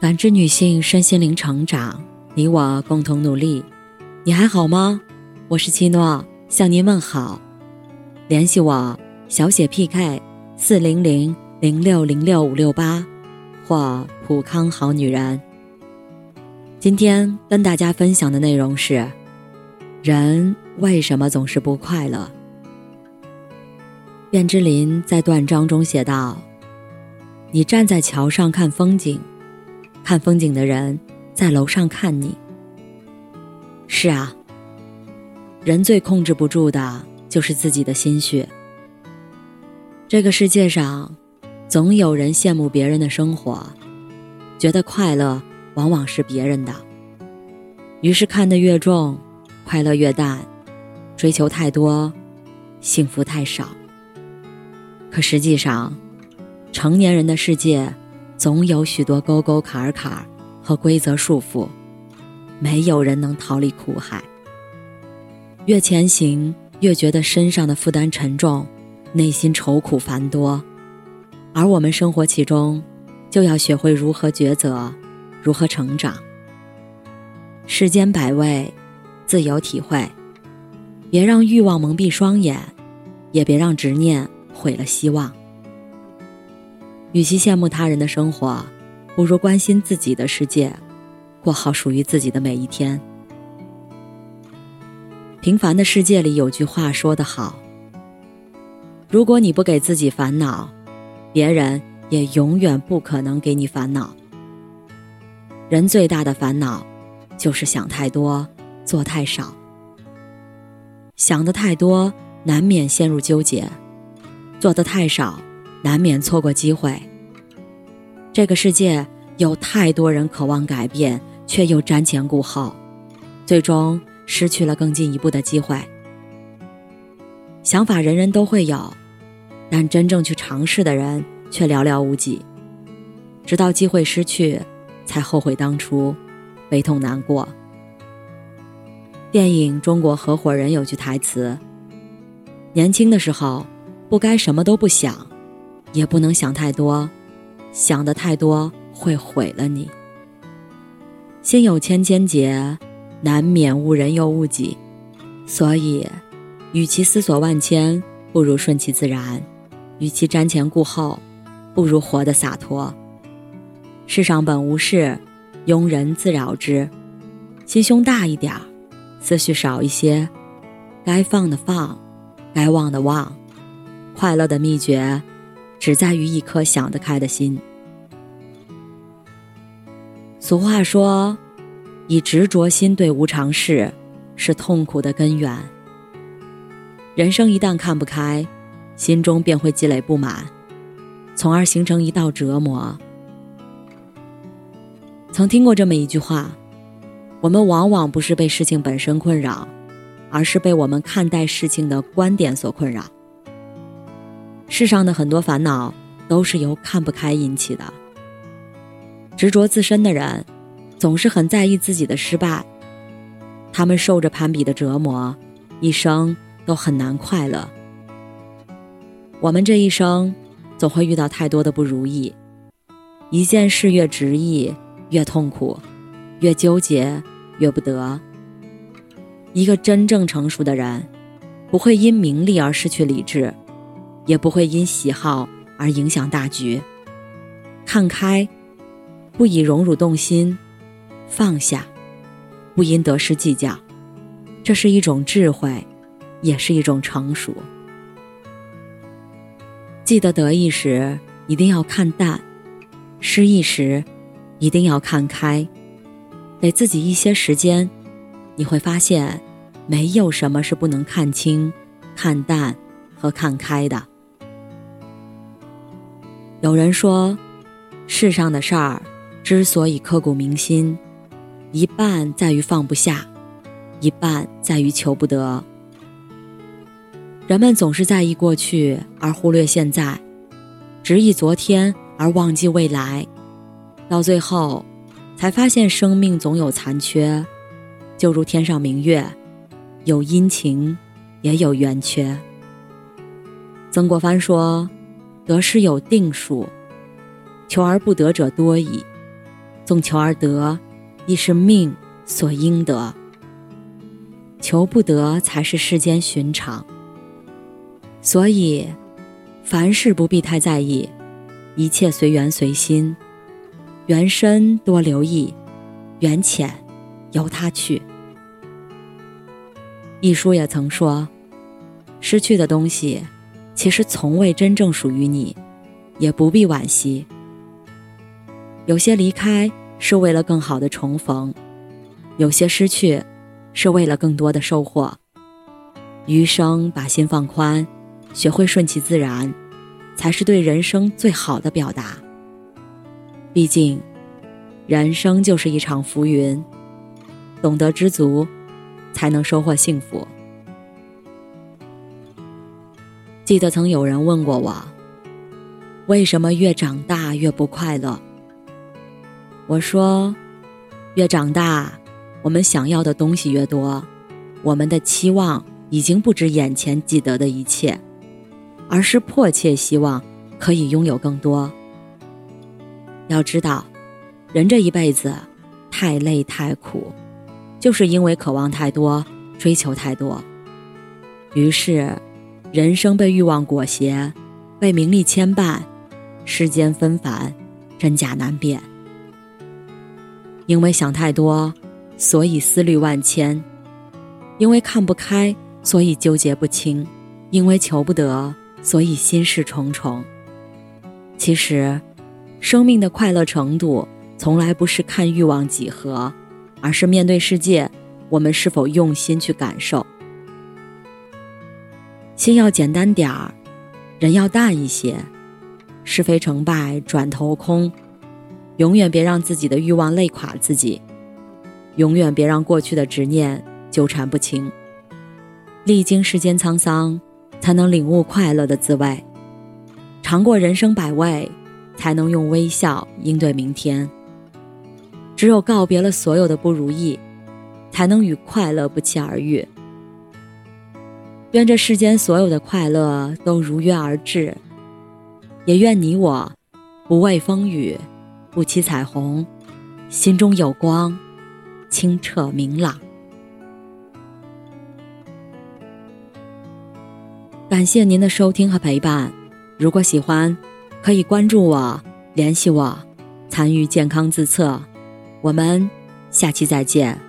感知女性身心灵成长，你我共同努力。你还好吗？我是七诺，向您问好。联系我小写 PK 四零零零六零六五六八，或普康好女人。今天跟大家分享的内容是：人为什么总是不快乐？卞之琳在断章中写道：“你站在桥上看风景。”看风景的人在楼上看你。是啊，人最控制不住的就是自己的心绪。这个世界上，总有人羡慕别人的生活，觉得快乐往往是别人的，于是看得越重，快乐越淡，追求太多，幸福太少。可实际上，成年人的世界。总有许多沟沟坎坎和规则束缚，没有人能逃离苦海。越前行，越觉得身上的负担沉重，内心愁苦繁多。而我们生活其中，就要学会如何抉择，如何成长。世间百味，自有体会。别让欲望蒙蔽双眼，也别让执念毁了希望。与其羡慕他人的生活，不如关心自己的世界，过好属于自己的每一天。平凡的世界里有句话说得好：“如果你不给自己烦恼，别人也永远不可能给你烦恼。”人最大的烦恼，就是想太多，做太少。想的太多，难免陷入纠结；做的太少。难免错过机会。这个世界有太多人渴望改变，却又瞻前顾后，最终失去了更进一步的机会。想法人人都会有，但真正去尝试的人却寥寥无几。直到机会失去，才后悔当初，悲痛难过。电影《中国合伙人》有句台词：“年轻的时候，不该什么都不想。”也不能想太多，想的太多会毁了你。心有千千结，难免误人又误己。所以，与其思索万千，不如顺其自然；与其瞻前顾后，不如活得洒脱。世上本无事，庸人自扰之。心胸大一点儿，思绪少一些，该放的放，该忘的忘。快乐的秘诀。只在于一颗想得开的心。俗话说：“以执着心对无常事，是痛苦的根源。”人生一旦看不开，心中便会积累不满，从而形成一道折磨。曾听过这么一句话：“我们往往不是被事情本身困扰，而是被我们看待事情的观点所困扰。”世上的很多烦恼都是由看不开引起的。执着自身的人，总是很在意自己的失败，他们受着攀比的折磨，一生都很难快乐。我们这一生，总会遇到太多的不如意，一件事越执意越痛苦，越纠结越不得。一个真正成熟的人，不会因名利而失去理智。也不会因喜好而影响大局。看开，不以荣辱动心；放下，不因得失计较。这是一种智慧，也是一种成熟。记得得意时一定要看淡，失意时一定要看开。给自己一些时间，你会发现，没有什么是不能看清、看淡和看开的。有人说，世上的事儿之所以刻骨铭心，一半在于放不下，一半在于求不得。人们总是在意过去而忽略现在，执意昨天而忘记未来，到最后才发现生命总有残缺，就如天上明月，有阴晴，也有圆缺。曾国藩说。得失有定数，求而不得者多矣。纵求而得，亦是命所应得。求不得才是世间寻常。所以，凡事不必太在意，一切随缘随心，缘深多留意，缘浅由他去。一书也曾说，失去的东西，其实从未真正属于你，也不必惋惜。有些离开是为了更好的重逢，有些失去是为了更多的收获。余生把心放宽。学会顺其自然，才是对人生最好的表达。毕竟，人生就是一场浮云，懂得知足，才能收获幸福。记得曾有人问过我，为什么越长大越不快乐？我说，越长大，我们想要的东西越多，我们的期望已经不止眼前既得的一切。而是迫切希望可以拥有更多。要知道，人这一辈子太累太苦，就是因为渴望太多，追求太多。于是，人生被欲望裹挟，被名利牵绊，世间纷繁，真假难辨。因为想太多，所以思虑万千；因为看不开，所以纠结不清；因为求不得。所以心事重重。其实，生命的快乐程度从来不是看欲望几何，而是面对世界，我们是否用心去感受。心要简单点儿，人要淡一些，是非成败转头空。永远别让自己的欲望累垮自己，永远别让过去的执念纠缠不清。历经世间沧桑。才能领悟快乐的滋味，尝过人生百味，才能用微笑应对明天。只有告别了所有的不如意，才能与快乐不期而遇。愿这世间所有的快乐都如约而至，也愿你我不畏风雨，不期彩虹，心中有光，清澈明朗。感谢您的收听和陪伴，如果喜欢，可以关注我、联系我、参与健康自测，我们下期再见。